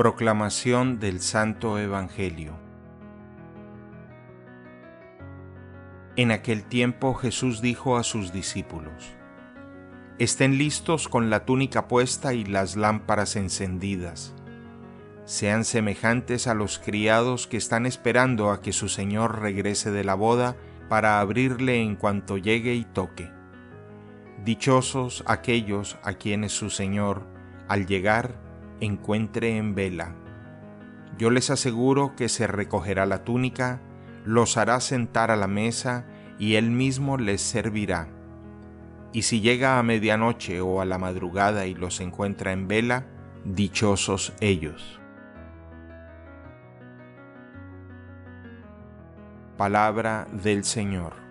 Proclamación del Santo Evangelio En aquel tiempo Jesús dijo a sus discípulos, Estén listos con la túnica puesta y las lámparas encendidas. Sean semejantes a los criados que están esperando a que su Señor regrese de la boda para abrirle en cuanto llegue y toque. Dichosos aquellos a quienes su Señor, al llegar, encuentre en vela. Yo les aseguro que se recogerá la túnica, los hará sentar a la mesa y él mismo les servirá. Y si llega a medianoche o a la madrugada y los encuentra en vela, dichosos ellos. Palabra del Señor.